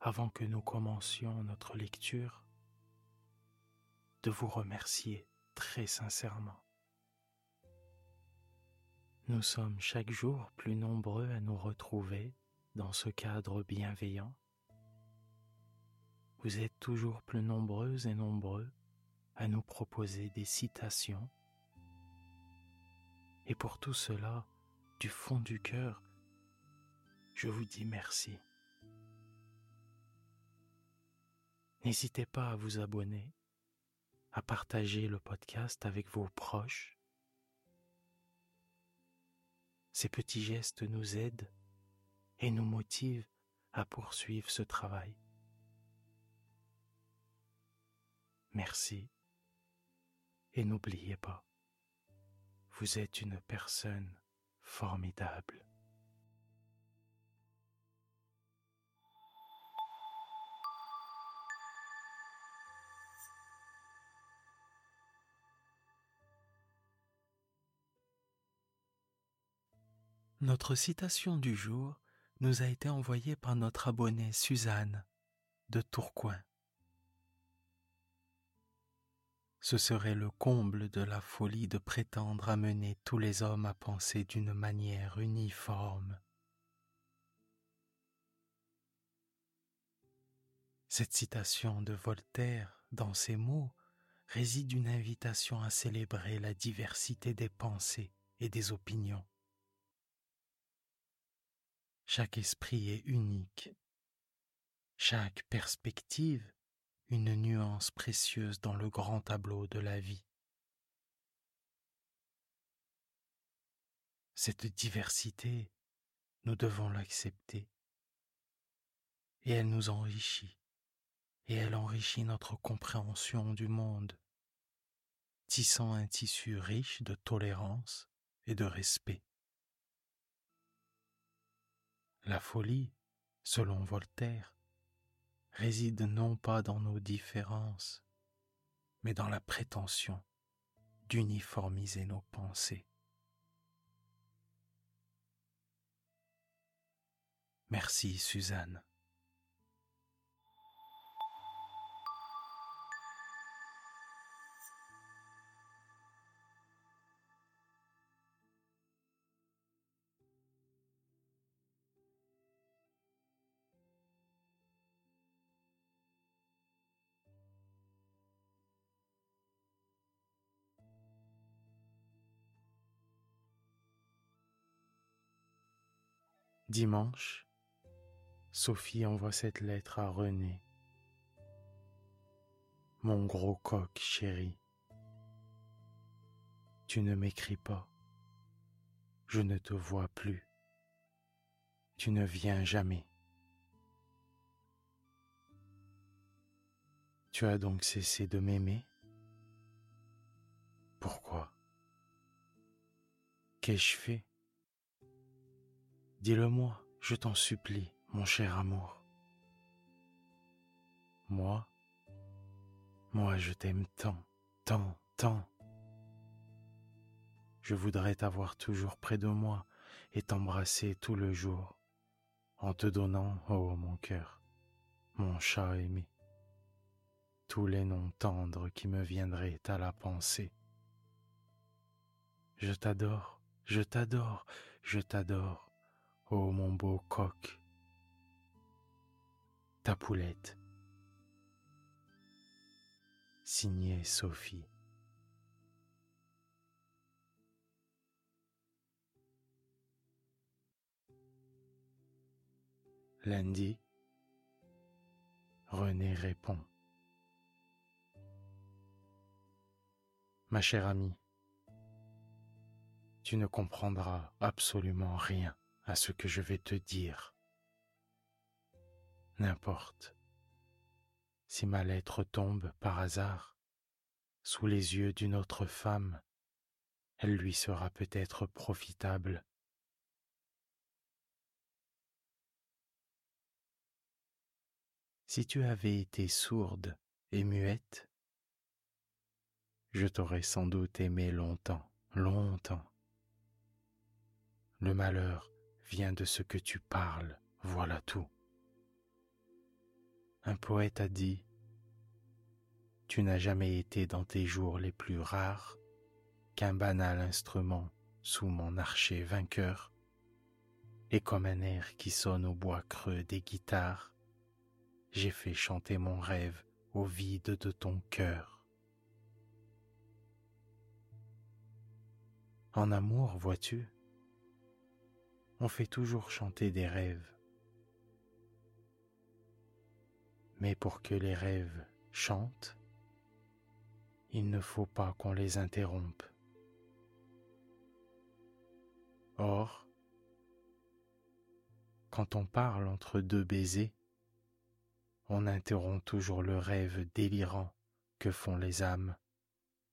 avant que nous commencions notre lecture, de vous remercier très sincèrement. Nous sommes chaque jour plus nombreux à nous retrouver dans ce cadre bienveillant. Vous êtes toujours plus nombreuses et nombreux à nous proposer des citations. Et pour tout cela, du fond du cœur, je vous dis merci. N'hésitez pas à vous abonner, à partager le podcast avec vos proches. Ces petits gestes nous aident et nous motivent à poursuivre ce travail. Merci et n'oubliez pas, vous êtes une personne formidable. Notre citation du jour nous a été envoyée par notre abonnée Suzanne de Tourcoing. Ce serait le comble de la folie de prétendre amener tous les hommes à penser d'une manière uniforme. Cette citation de Voltaire, dans ces mots, réside une invitation à célébrer la diversité des pensées et des opinions. Chaque esprit est unique. Chaque perspective, une nuance précieuse dans le grand tableau de la vie. Cette diversité, nous devons l'accepter. Et elle nous enrichit. Et elle enrichit notre compréhension du monde, tissant un tissu riche de tolérance et de respect. La folie, selon Voltaire, réside non pas dans nos différences, mais dans la prétention d'uniformiser nos pensées. Merci Suzanne. Dimanche, Sophie envoie cette lettre à René. Mon gros coq chéri, tu ne m'écris pas, je ne te vois plus, tu ne viens jamais. Tu as donc cessé de m'aimer? Pourquoi? Qu'ai-je fait? Dis-le-moi, je t'en supplie, mon cher amour. Moi, moi je t'aime tant, tant, tant. Je voudrais t'avoir toujours près de moi et t'embrasser tout le jour, en te donnant, oh mon cœur, mon chat aimé, tous les noms tendres qui me viendraient à la pensée. Je t'adore, je t'adore, je t'adore, Oh mon beau coq, ta poulette, Signé Sophie. Lundi, René répond. Ma chère amie, tu ne comprendras absolument rien à ce que je vais te dire. N'importe. Si ma lettre tombe par hasard sous les yeux d'une autre femme, elle lui sera peut-être profitable. Si tu avais été sourde et muette, je t'aurais sans doute aimé longtemps, longtemps. Le malheur vient de ce que tu parles, voilà tout. Un poète a dit, Tu n'as jamais été dans tes jours les plus rares qu'un banal instrument sous mon archer vainqueur, et comme un air qui sonne au bois creux des guitares, j'ai fait chanter mon rêve au vide de ton cœur. En amour, vois-tu, on fait toujours chanter des rêves. Mais pour que les rêves chantent, il ne faut pas qu'on les interrompe. Or, quand on parle entre deux baisers, on interrompt toujours le rêve délirant que font les âmes,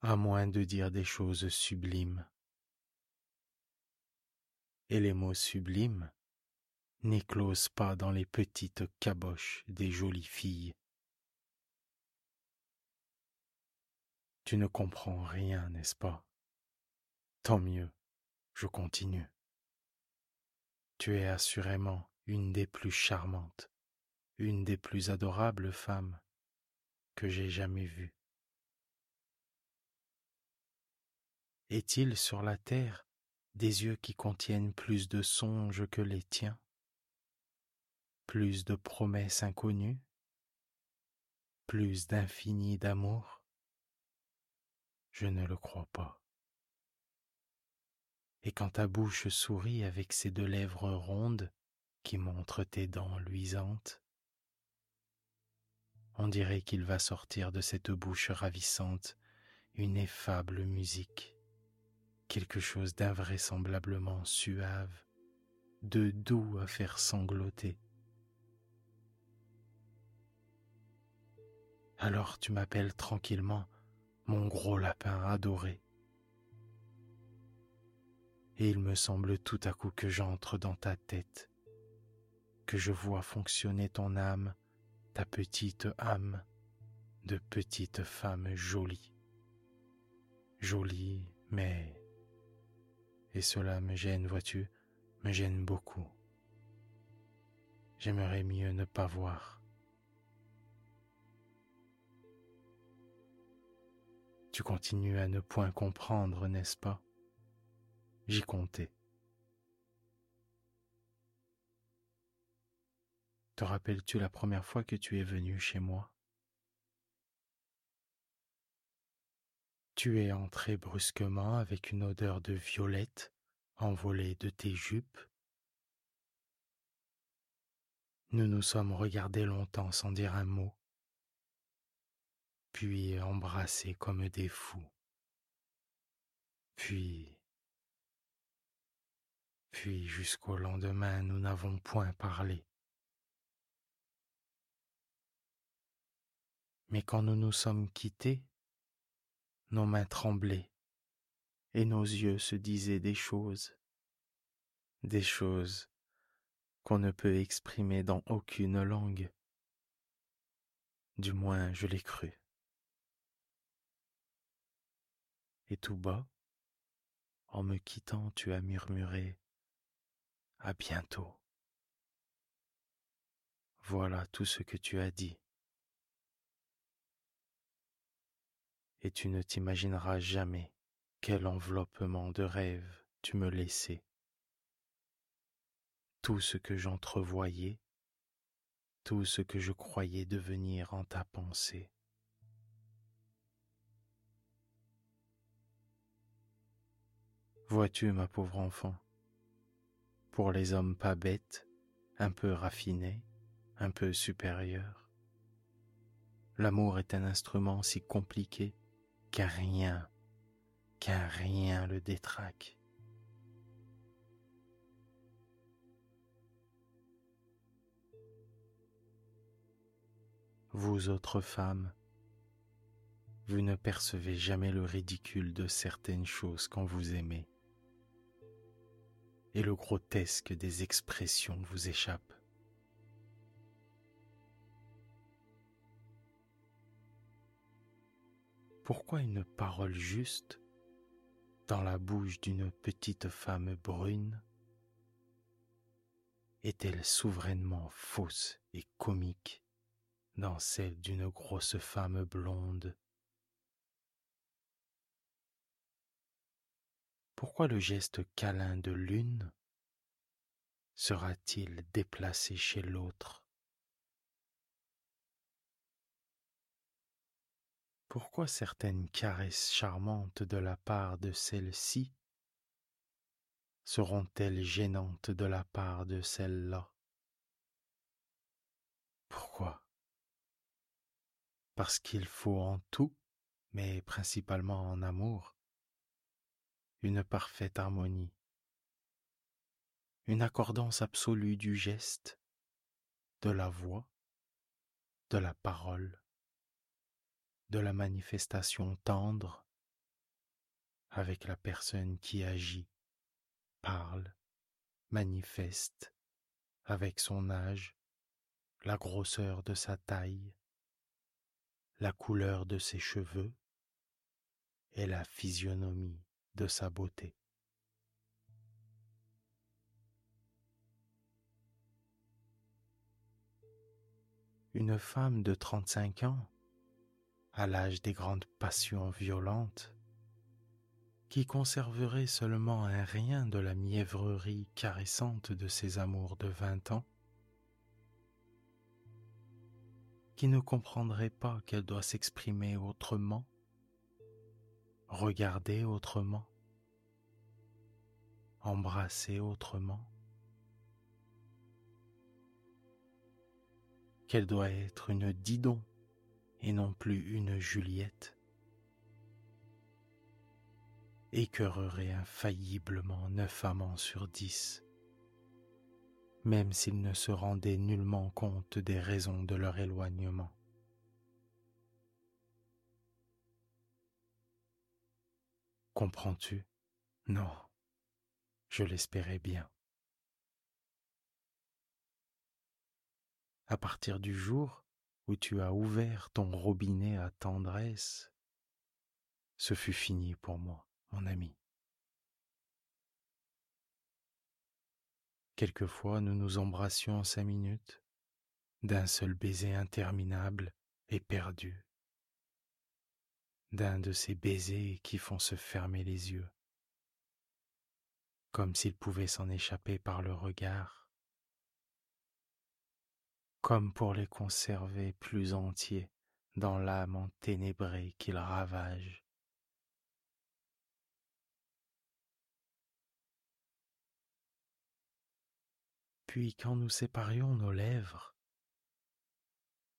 à moins de dire des choses sublimes et les mots sublimes n'éclosent pas dans les petites caboches des jolies filles. Tu ne comprends rien, n'est-ce pas? Tant mieux, je continue. Tu es assurément une des plus charmantes, une des plus adorables femmes que j'ai jamais vues. Est-il sur la terre des yeux qui contiennent plus de songes que les tiens, plus de promesses inconnues, plus d'infini d'amour Je ne le crois pas. Et quand ta bouche sourit avec ses deux lèvres rondes qui montrent tes dents luisantes, on dirait qu'il va sortir de cette bouche ravissante une effable musique quelque chose d'invraisemblablement suave, de doux à faire sangloter. Alors tu m'appelles tranquillement mon gros lapin adoré. Et il me semble tout à coup que j'entre dans ta tête, que je vois fonctionner ton âme, ta petite âme de petite femme jolie. Jolie, mais et cela me gêne, vois-tu, me gêne beaucoup. J'aimerais mieux ne pas voir. Tu continues à ne point comprendre, n'est-ce pas? J'y comptais. Te rappelles-tu la première fois que tu es venu chez moi? Tu es entré brusquement avec une odeur de violette envolée de tes jupes. Nous nous sommes regardés longtemps sans dire un mot, puis embrassés comme des fous. Puis, puis jusqu'au lendemain, nous n'avons point parlé. Mais quand nous nous sommes quittés, nos mains tremblaient et nos yeux se disaient des choses, des choses qu'on ne peut exprimer dans aucune langue. Du moins je l'ai cru. Et tout bas, en me quittant, tu as murmuré À bientôt. Voilà tout ce que tu as dit. et tu ne t'imagineras jamais quel enveloppement de rêves tu me laissais. Tout ce que j'entrevoyais, tout ce que je croyais devenir en ta pensée. Vois-tu, ma pauvre enfant, pour les hommes pas bêtes, un peu raffinés, un peu supérieurs, l'amour est un instrument si compliqué qu'à rien qu'un rien le détraque. Vous autres femmes, vous ne percevez jamais le ridicule de certaines choses quand vous aimez et le grotesque des expressions vous échappe. Pourquoi une parole juste dans la bouche d'une petite femme brune est-elle souverainement fausse et comique dans celle d'une grosse femme blonde? Pourquoi le geste câlin de l'une sera-t-il déplacé chez l'autre? Pourquoi certaines caresses charmantes de la part de celle-ci seront-elles gênantes de la part de celle-là Pourquoi? Parce qu'il faut en tout, mais principalement en amour, une parfaite harmonie, une accordance absolue du geste, de la voix, de la parole, de la manifestation tendre avec la personne qui agit, parle, manifeste avec son âge, la grosseur de sa taille, la couleur de ses cheveux et la physionomie de sa beauté. Une femme de 35 ans, à l'âge des grandes passions violentes, qui conserverait seulement un rien de la mièvrerie caressante de ses amours de vingt ans, qui ne comprendrait pas qu'elle doit s'exprimer autrement regarder autrement, embrasser autrement, qu'elle doit être une Didon et non plus une Juliette, écœurerait infailliblement neuf amants sur dix, même s'ils ne se rendaient nullement compte des raisons de leur éloignement. Comprends-tu? Non, je l'espérais bien. À partir du jour où tu as ouvert ton robinet à tendresse, ce fut fini pour moi, mon ami. Quelquefois nous nous embrassions cinq minutes, d'un seul baiser interminable et perdu d'un de ces baisers qui font se fermer les yeux, comme s'ils pouvaient s'en échapper par le regard, comme pour les conserver plus entiers dans l'âme enténébrée qu'ils ravagent. Puis quand nous séparions nos lèvres,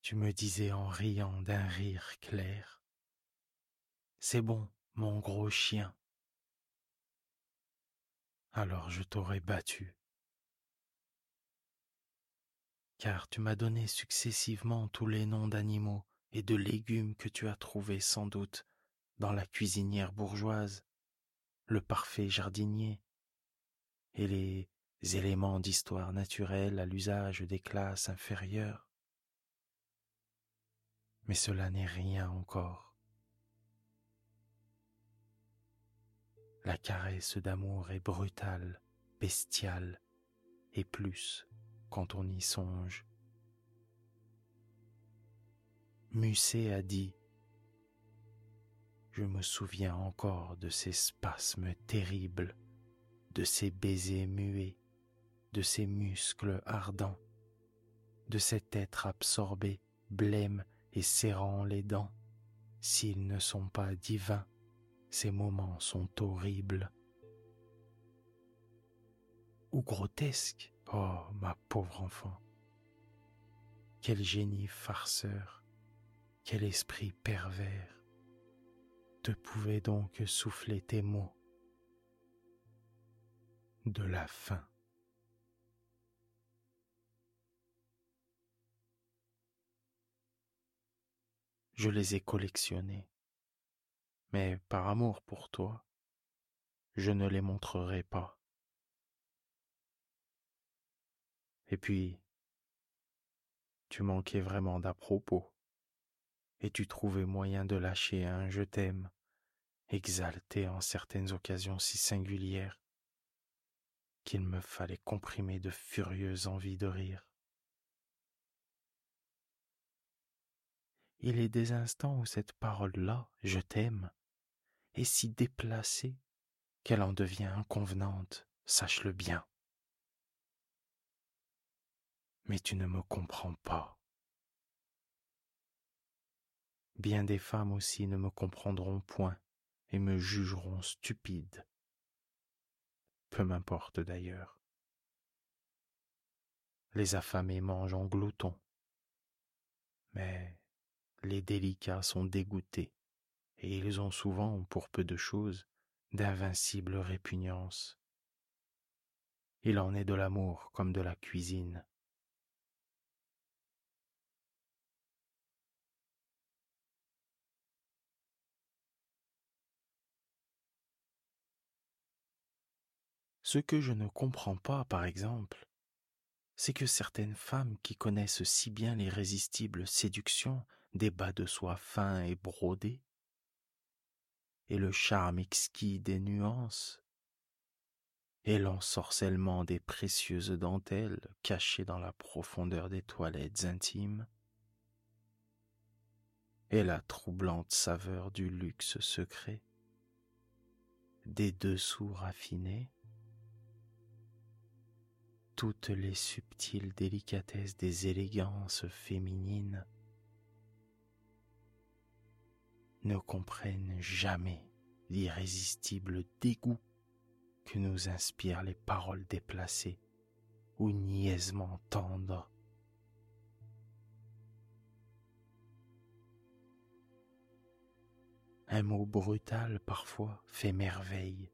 tu me disais en riant d'un rire clair, c'est bon, mon gros chien. Alors je t'aurais battu. Car tu m'as donné successivement tous les noms d'animaux et de légumes que tu as trouvés sans doute dans la cuisinière bourgeoise, le parfait jardinier, et les éléments d'histoire naturelle à l'usage des classes inférieures. Mais cela n'est rien encore. La caresse d'amour est brutale, bestiale, et plus quand on y songe. Musset a dit Je me souviens encore de ces spasmes terribles, de ces baisers muets, de ces muscles ardents, de cet être absorbé, blême et serrant les dents, s'ils ne sont pas divins ces moments sont horribles, ou grotesque. Oh, ma pauvre enfant. Quel génie farceur, quel esprit pervers te pouvait donc souffler tes mots de la faim. Je les ai collectionnés, mais par amour pour toi, je ne les montrerai pas. Et puis, tu manquais vraiment d'à propos, et tu trouvais moyen de lâcher un je t'aime, exalté en certaines occasions si singulières qu'il me fallait comprimer de furieuses envies de rire. Il est des instants où cette parole-là, je t'aime, est si déplacée qu'elle en devient inconvenante, sache-le bien. Mais tu ne me comprends pas. Bien des femmes aussi ne me comprendront point et me jugeront stupide peu m'importe d'ailleurs. Les affamés mangent en gloutons, mais les délicats sont dégoûtés, et ils ont souvent, pour peu de choses, d'invincibles répugnances. Il en est de l'amour comme de la cuisine. Ce que je ne comprends pas, par exemple, c'est que certaines femmes qui connaissent si bien l'irrésistible séduction des bas de soie fins et brodés, et le charme exquis des nuances, et l'ensorcellement des précieuses dentelles cachées dans la profondeur des toilettes intimes, et la troublante saveur du luxe secret, des dessous raffinés, toutes les subtiles délicatesses des élégances féminines ne comprennent jamais l'irrésistible dégoût que nous inspirent les paroles déplacées ou niaisement tendres. Un mot brutal parfois fait merveille,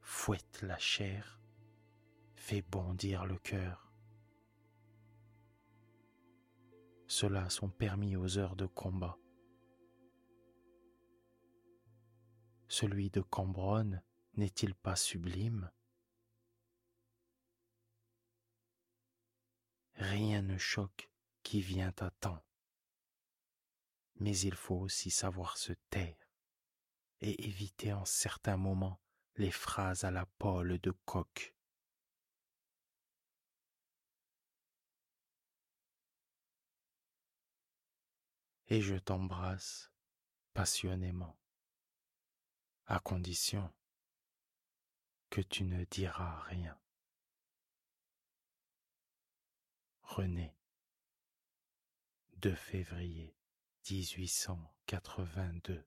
fouette la chair, fait bondir le cœur. Ceux-là sont permis aux heures de combat. Celui de Cambronne n'est-il pas sublime? Rien ne choque qui vient à temps. Mais il faut aussi savoir se taire et éviter en certains moments les phrases à la pole de coq. Et je t'embrasse passionnément, à condition que tu ne diras rien. René, 2 février 1882